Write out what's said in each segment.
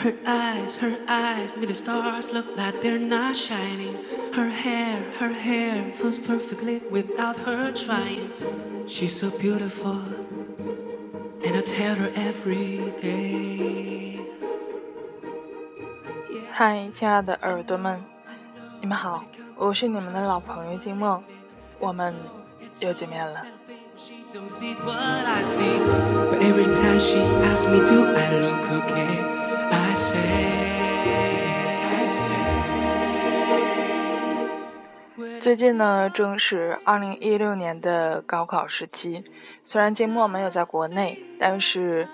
Her eyes, her eyes made the stars look like they're not shining. Her hair, her hair flows perfectly without her trying. She's so beautiful, and I tell her every day. 嗨，亲爱的耳朵们，你们好，我是你们的老朋友金梦，我们又见面了。 She don't see what I see, but every time she asks me, do I look okay? 最近呢，正是二零一六年的高考时期。虽然金墨没有在国内，但是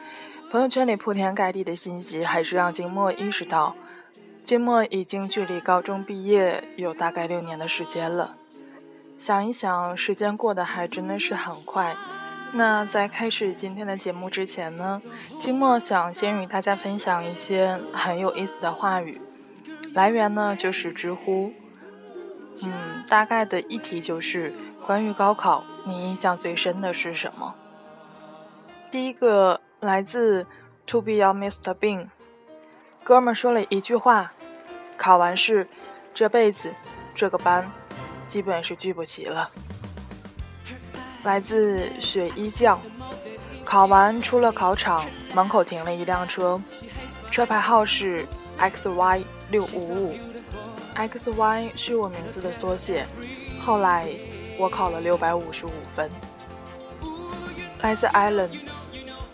朋友圈里铺天盖地的信息，还是让金墨意识到，金墨已经距离高中毕业有大概六年的时间了。想一想，时间过得还真的是很快。那在开始今天的节目之前呢，金墨想先与大家分享一些很有意思的话语，来源呢就是知乎。嗯，大概的议题就是关于高考，你印象最深的是什么？第一个来自 To Be Your Mr. Bean，哥们说了一句话：考完试，这辈子这个班基本是聚不齐了。来自雪衣匠，考完出了考场，门口停了一辆车，车牌号是 XY 六五五。X Y 是我名字的缩写，后来我考了六百五十五分。来自 Allen，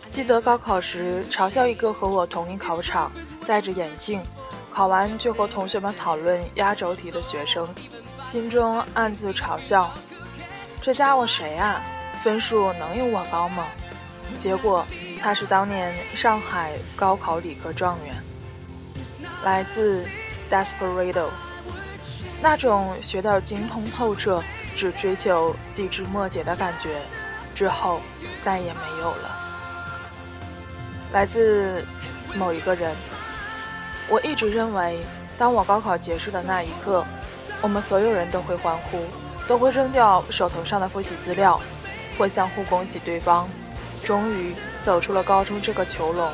记得高考时嘲笑一个和我同一考场、戴着眼镜，考完就和同学们讨论压轴题的学生，心中暗自嘲笑：这家伙谁啊？分数能有我高吗？结果他是当年上海高考理科状元。来自 Desperado。那种学到精通透彻，只追求细枝末节的感觉，之后再也没有了。来自某一个人，我一直认为，当我高考结束的那一刻，我们所有人都会欢呼，都会扔掉手头上的复习资料，会相互恭喜对方，终于走出了高中这个囚笼，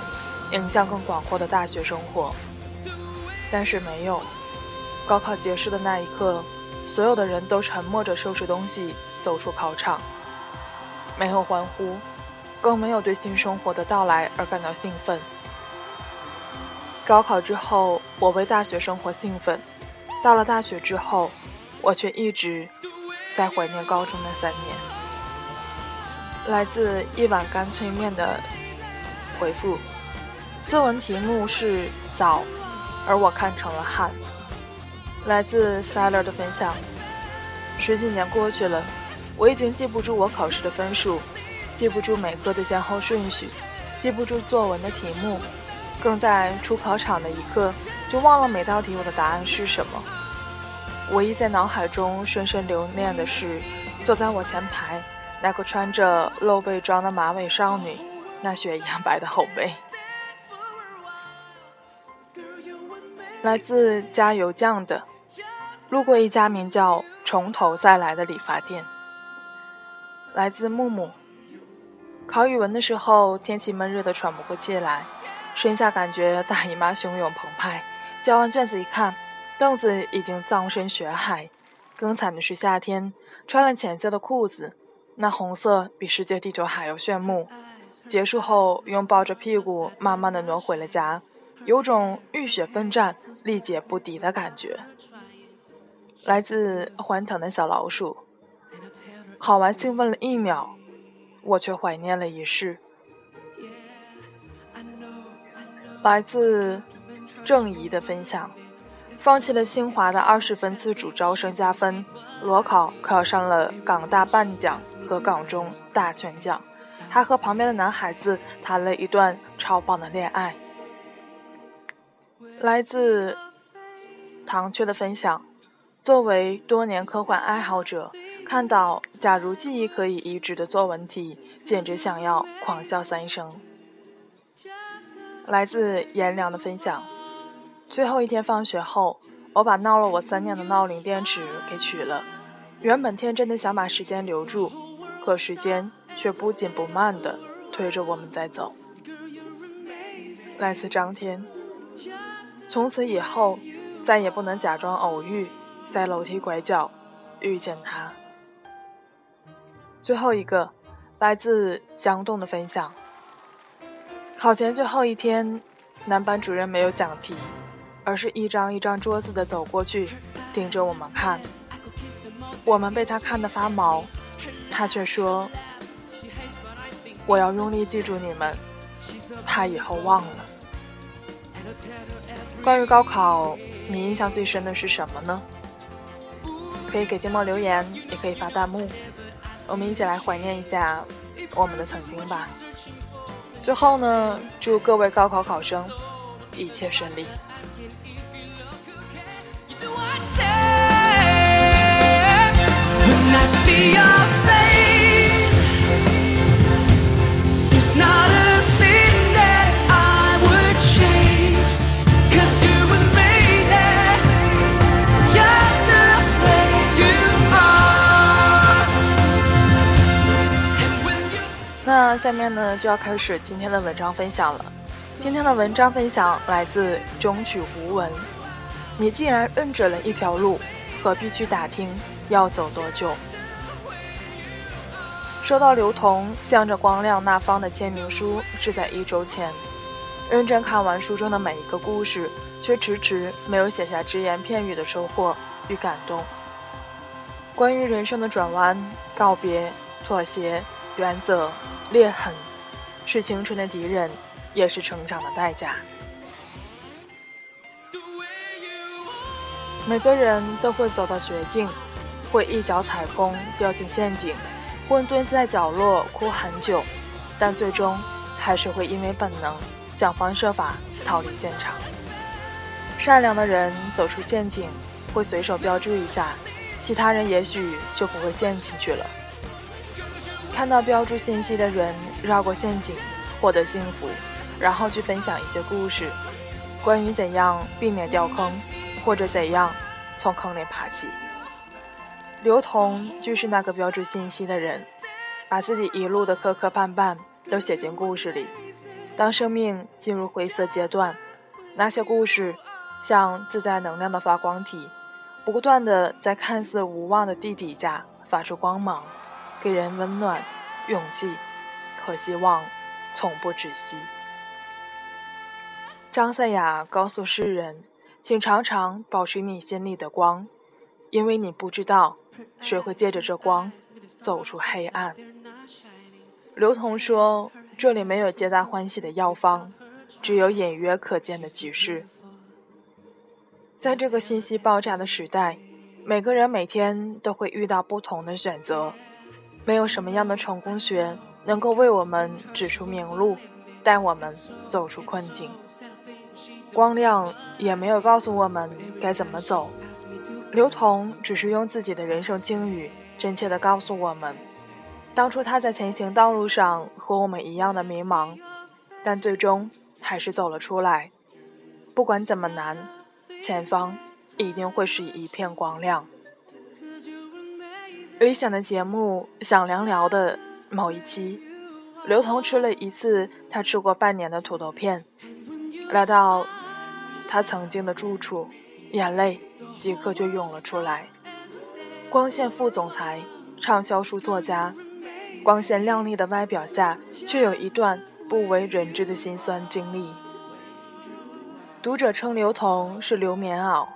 迎向更广阔的大学生活。但是没有。高考结束的那一刻，所有的人都沉默着收拾东西走出考场，没有欢呼，更没有对新生活的到来而感到兴奋。高考之后，我为大学生活兴奋；到了大学之后，我却一直在怀念高中那三年。来自一碗干脆面的回复，作文题目是早，而我看成了旱。来自 s a l e r 的分享：十几年过去了，我已经记不住我考试的分数，记不住每科的先后顺序，记不住作文的题目，更在出考场的一刻就忘了每道题我的答案是什么。唯一在脑海中深深留念的是，坐在我前排那个穿着露背装的马尾少女，那雪一样白的后背。来自加油酱的，路过一家名叫“从头再来”的理发店。来自木木，考语文的时候，天气闷热的喘不过气来，身下感觉大姨妈汹涌澎湃。交完卷子一看，凳子已经葬身血海。更惨的是夏天，穿了浅色的裤子，那红色比世界地球还要炫目。结束后，用抱着屁股慢慢的挪回了家。有种浴血奋战、力竭不敌的感觉。来自欢腾的小老鼠，考完兴奋了一秒，我却怀念了一世。来自郑怡的分享，放弃了清华的二十分自主招生加分，裸考考上了港大半奖和港中大全奖，还和旁边的男孩子谈了一段超棒的恋爱。来自唐雀的分享，作为多年科幻爱好者，看到假如记忆可以移植的作文题，简直想要狂笑三声。来自颜良的分享，最后一天放学后，我把闹了我三年的闹铃电池给取了。原本天真的想把时间留住，可时间却不紧不慢的推着我们在走。来自张天。从此以后，再也不能假装偶遇，在楼梯拐角遇见他。最后一个，来自江栋的分享。考前最后一天，男班主任没有讲题，而是一张一张桌子的走过去，盯着我们看。我们被他看得发毛，他却说：“我要用力记住你们，怕以后忘了。”关于高考，你印象最深的是什么呢？可以给节目留言，也可以发弹幕。我们一起来怀念一下我们的曾经吧。最后呢，祝各位高考考生一切顺利。那下面呢就要开始今天的文章分享了。今天的文章分享来自中曲无闻。你既然认准了一条路，何必去打听？要走多久？收到刘同向着光亮那方的签名书是在一周前。认真看完书中的每一个故事，却迟迟没有写下只言片语的收获与感动。关于人生的转弯、告别、妥协。原则、裂痕，是青春的敌人，也是成长的代价。每个人都会走到绝境，会一脚踩空，掉进陷阱，会蹲在角落哭很久，但最终还是会因为本能，想方设法逃离现场。善良的人走出陷阱，会随手标注一下，其他人也许就不会陷进去了。看到标注信息的人绕过陷阱获得幸福，然后去分享一些故事，关于怎样避免掉坑，或者怎样从坑里爬起。刘同就是那个标注信息的人，把自己一路的磕磕绊绊都写进故事里。当生命进入灰色阶段，那些故事像自带能量的发光体，不断的在看似无望的地底下发出光芒。给人温暖、勇气和希望，从不止息。张赛亚告诉世人：“请常常保持你心里的光，因为你不知道谁会借着这光走出黑暗。”刘同说：“这里没有皆大欢喜的药方，只有隐约可见的启示。”在这个信息爆炸的时代，每个人每天都会遇到不同的选择。没有什么样的成功学能够为我们指出明路，带我们走出困境。光亮也没有告诉我们该怎么走。刘同只是用自己的人生境遇，真切地告诉我们：当初他在前行道路上和我们一样的迷茫，但最终还是走了出来。不管怎么难，前方一定会是一片光亮。理想的节目，想聊聊的某一期，刘同吃了一次他吃过半年的土豆片，来到他曾经的住处，眼泪即刻就涌了出来。光线副总裁，畅销书作家，光鲜亮丽的外表下，却有一段不为人知的辛酸经历。读者称刘同是刘棉袄，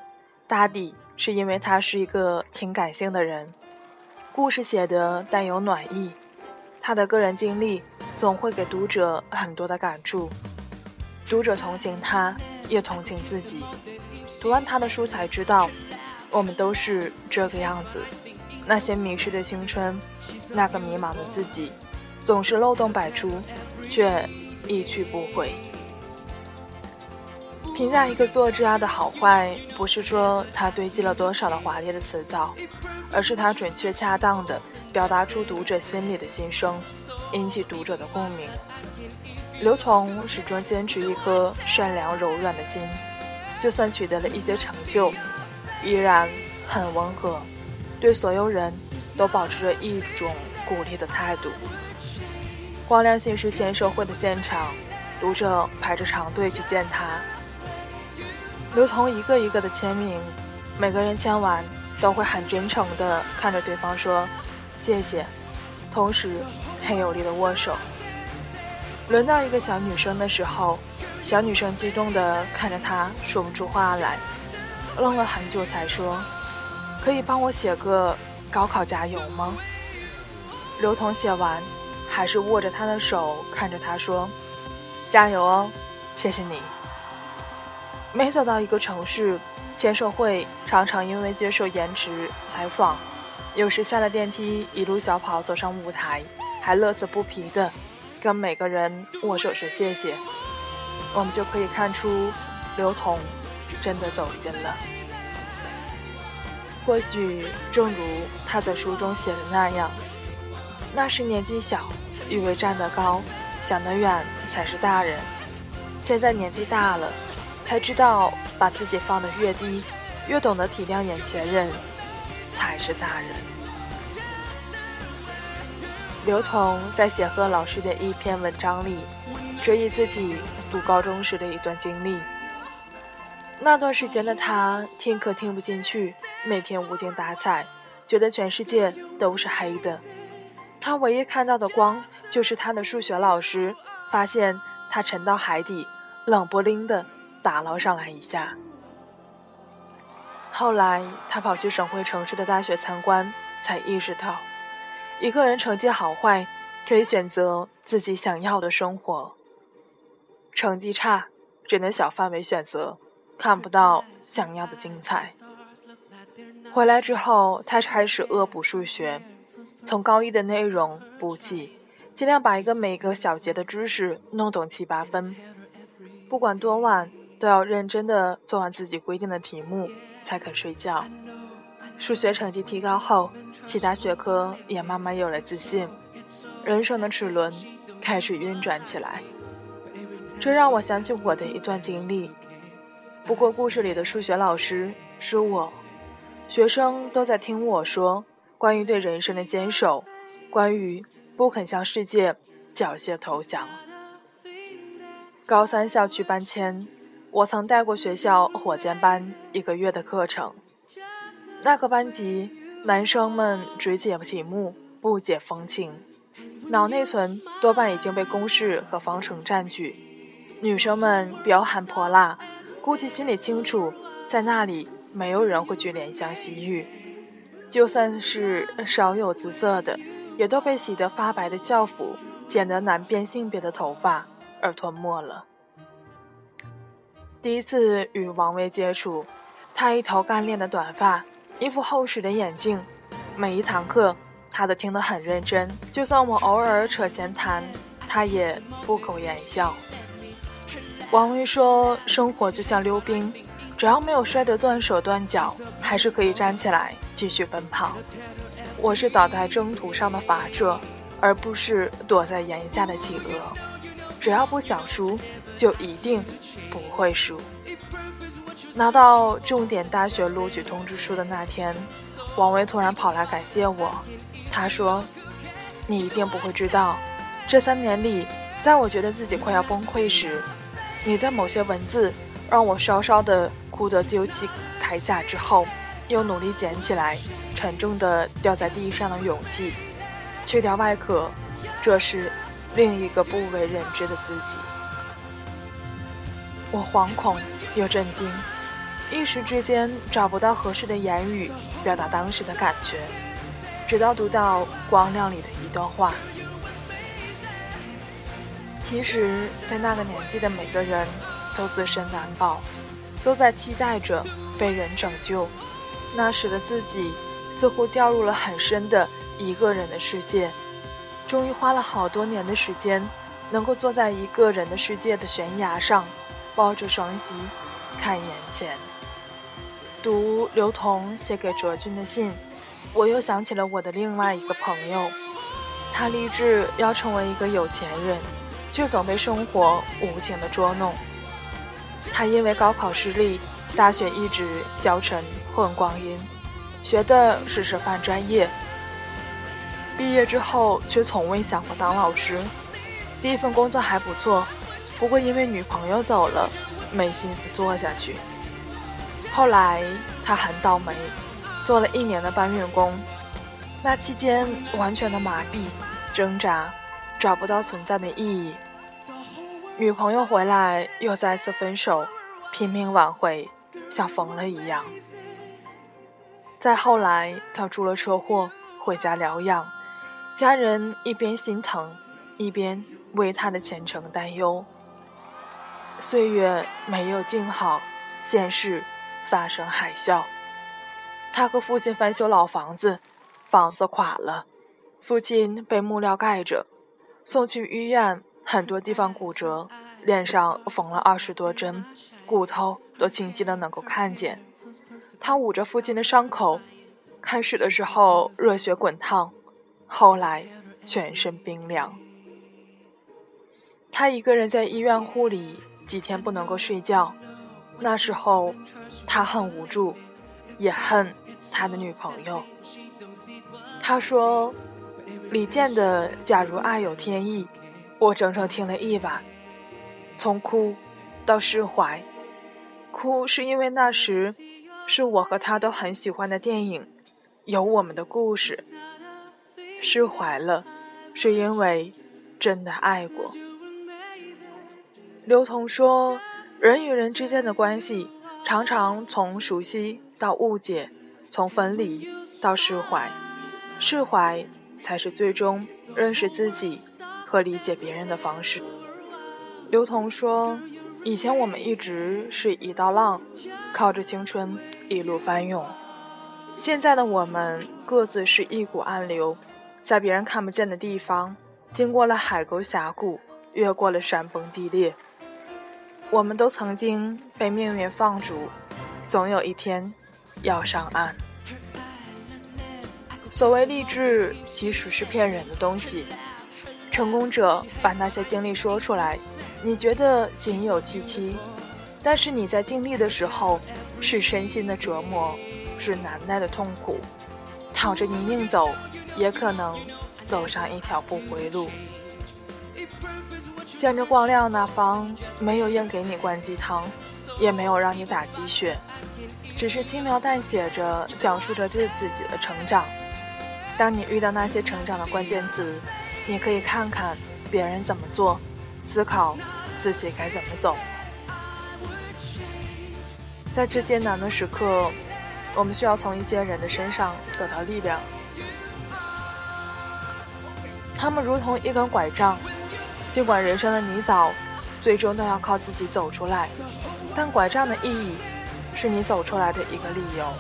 大抵是因为他是一个挺感性的人。故事写得带有暖意，他的个人经历总会给读者很多的感触，读者同情他，也同情自己。读完他的书才知道，我们都是这个样子。那些迷失的青春，那个迷茫的自己，总是漏洞百出，却一去不回。评价一个作家的好坏，不是说他堆积了多少的华丽的词藻。而是他准确恰当的表达出读者心里的心声，引起读者的共鸣。刘同始终坚持一颗善良柔软的心，就算取得了一些成就，依然很温和，对所有人都保持着一种鼓励的态度。光亮新诗签售会的现场，读者排着长队去见他。刘同一个一个的签名，每个人签完都会很真诚的看着对方说谢谢，同时很有力的握手。轮到一个小女生的时候，小女生激动的看着他说不出话来，愣了很久才说：“可以帮我写个高考加油吗？”刘同写完，还是握着他的手看着他说：“加油哦，谢谢你。”每走到一个城市，签售会常常因为接受延迟采访，有时下了电梯一路小跑走上舞台，还乐此不疲的跟每个人握手说谢谢。我们就可以看出，刘同真的走心了。或许正如他在书中写的那样，那时年纪小，以为站得高，想得远才是大人。现在年纪大了。才知道，把自己放得越低，越懂得体谅眼前人，才是大人。刘同在写贺老师的一篇文章里，追忆自己读高中时的一段经历。那段时间的他，听课听不进去，每天无精打采，觉得全世界都是黑的。他唯一看到的光，就是他的数学老师发现他沉到海底，冷不丁的。打捞上来一下。后来他跑去省会城市的大学参观，才意识到，一个人成绩好坏可以选择自己想要的生活。成绩差只能小范围选择，看不到想要的精彩。回来之后，他开始恶补数学，从高一的内容补起，尽量把一个每个小节的知识弄懂七八分，不管多晚。都要认真的做完自己规定的题目才肯睡觉。数学成绩提高后，其他学科也慢慢有了自信，人生的齿轮开始运转起来。这让我想起我的一段经历。不过故事里的数学老师是我，学生都在听我说关于对人生的坚守，关于不肯向世界缴械投降。高三校区搬迁。我曾带过学校火箭班一个月的课程，那个班级男生们只解题目不解风情，脑内存多半已经被公式和方程占据；女生们彪悍泼辣，估计心里清楚，在那里没有人会去怜香惜玉，就算是少有姿色的，也都被洗得发白的校服、剪得难辨性别的头发而吞没了。第一次与王威接触，他一头干练的短发，一副厚实的眼镜。每一堂课，他都听得很认真。就算我偶尔扯闲谈，他也不苟言笑。王威说：“生活就像溜冰，只要没有摔得断手断脚，还是可以站起来继续奔跑。我是倒在征途上的法者，而不是躲在檐下的企鹅。只要不想输。”就一定不会输。拿到重点大学录取通知书的那天，王维突然跑来感谢我。他说：“你一定不会知道，这三年里，在我觉得自己快要崩溃时，你的某些文字让我稍稍的哭得丢弃铠甲之后，又努力捡起来沉重的掉在地上的勇气。去掉外壳，这是另一个不为人知的自己。”我惶恐又震惊，一时之间找不到合适的言语表达当时的感觉，直到读到《光亮》里的一段话。其实，在那个年纪的每个人都自身难保，都在期待着被人拯救。那时的自己似乎掉入了很深的一个人的世界，终于花了好多年的时间，能够坐在一个人的世界的悬崖上。抱着双膝，看眼前。读刘同写给卓君的信，我又想起了我的另外一个朋友。他立志要成为一个有钱人，却总被生活无情的捉弄。他因为高考失利，大学一直消沉混光阴，学的是师范专业。毕业之后，却从未想过当老师。第一份工作还不错。不过因为女朋友走了，没心思做下去。后来他很倒霉，做了一年的搬运工，那期间完全的麻痹、挣扎，找不到存在的意义。女朋友回来又再次分手，拼命挽回，像疯了一样。再后来，他出了车祸，回家疗养，家人一边心疼，一边为他的前程担忧。岁月没有静好，现实发生海啸。他和父亲翻修老房子，房子垮了，父亲被木料盖着，送去医院。很多地方骨折，脸上缝了二十多针，骨头都清晰的能够看见。他捂着父亲的伤口，开始的时候热血滚烫，后来全身冰凉。他一个人在医院护理，几天不能够睡觉。那时候，他很无助，也恨他的女朋友。他说：“李健的《假如爱有天意》。”我整整听了一晚，从哭到释怀。哭是因为那时是我和他都很喜欢的电影，有我们的故事。释怀了，是因为真的爱过。刘同说，人与人之间的关系常常从熟悉到误解，从分离到释怀，释怀才是最终认识自己。和理解别人的方式。刘同说：“以前我们一直是一道浪，靠着青春一路翻涌。现在的我们各自是一股暗流，在别人看不见的地方，经过了海沟峡谷，越过了山崩地裂。我们都曾经被命运放逐，总有一天要上岸。所谓励志，其实是骗人的东西。”成功者把那些经历说出来，你觉得仅有其七，但是你在经历的时候，是身心的折磨，是难耐的痛苦。躺着泥泞走，也可能走上一条不归路。见着光亮那方，没有硬给你灌鸡汤，也没有让你打鸡血，只是轻描淡写着讲述着自自己的成长。当你遇到那些成长的关键词。你可以看看别人怎么做，思考自己该怎么走。在这艰难的时刻，我们需要从一些人的身上得到力量。他们如同一根拐杖，尽管人生的泥沼最终都要靠自己走出来，但拐杖的意义是你走出来的一个理由。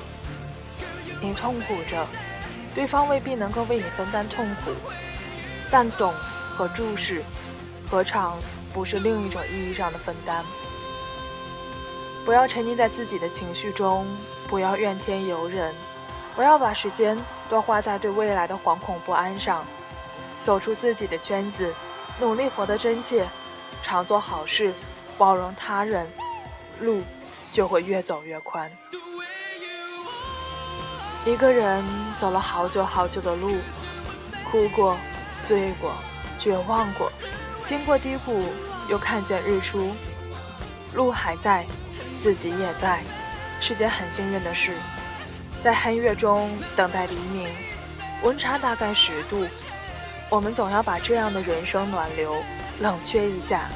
你痛苦着，对方未必能够为你分担痛苦。但懂和注视，何尝不是另一种意义上的分担？不要沉溺在自己的情绪中，不要怨天尤人，不要把时间多花在对未来的惶恐不安上。走出自己的圈子，努力活得真切，常做好事，包容他人，路就会越走越宽。一个人走了好久好久的路，哭过。醉过，绝望过，经过低谷，又看见日出。路还在，自己也在，是件很幸运的事。在黑夜中等待黎明，温差大概十度，我们总要把这样的人生暖流冷却一下，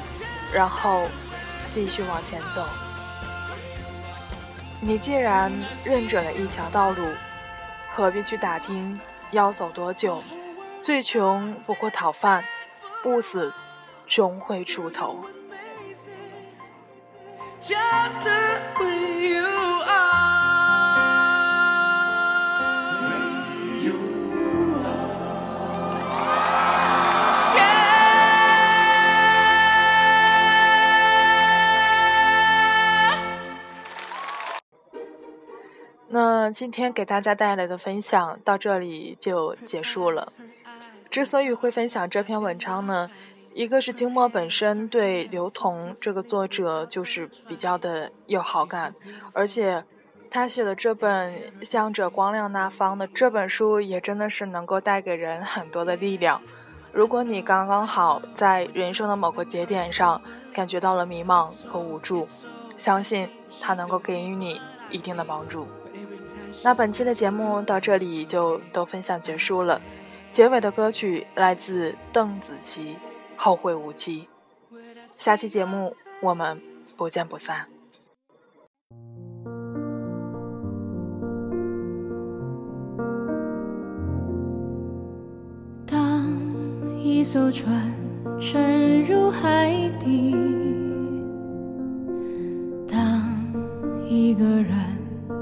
然后继续往前走。你既然认准了一条道路，何必去打听要走多久？最穷不过讨饭，不死终会出头。Just with you. 今天给大家带来的分享到这里就结束了。之所以会分享这篇文章呢，一个是金墨本身对刘同这个作者就是比较的有好感，而且他写的这本《向着光亮那方》的这本书也真的是能够带给人很多的力量。如果你刚刚好在人生的某个节点上感觉到了迷茫和无助，相信它能够给予你一定的帮助。那本期的节目到这里就都分享结束了，结尾的歌曲来自邓紫棋，《后会无期》。下期节目我们不见不散。当一艘船沉入海底，当一个人。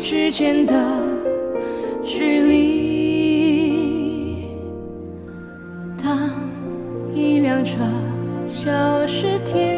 之间的距离。当一辆车消失天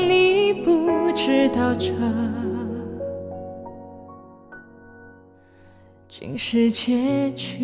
知道这竟是结局。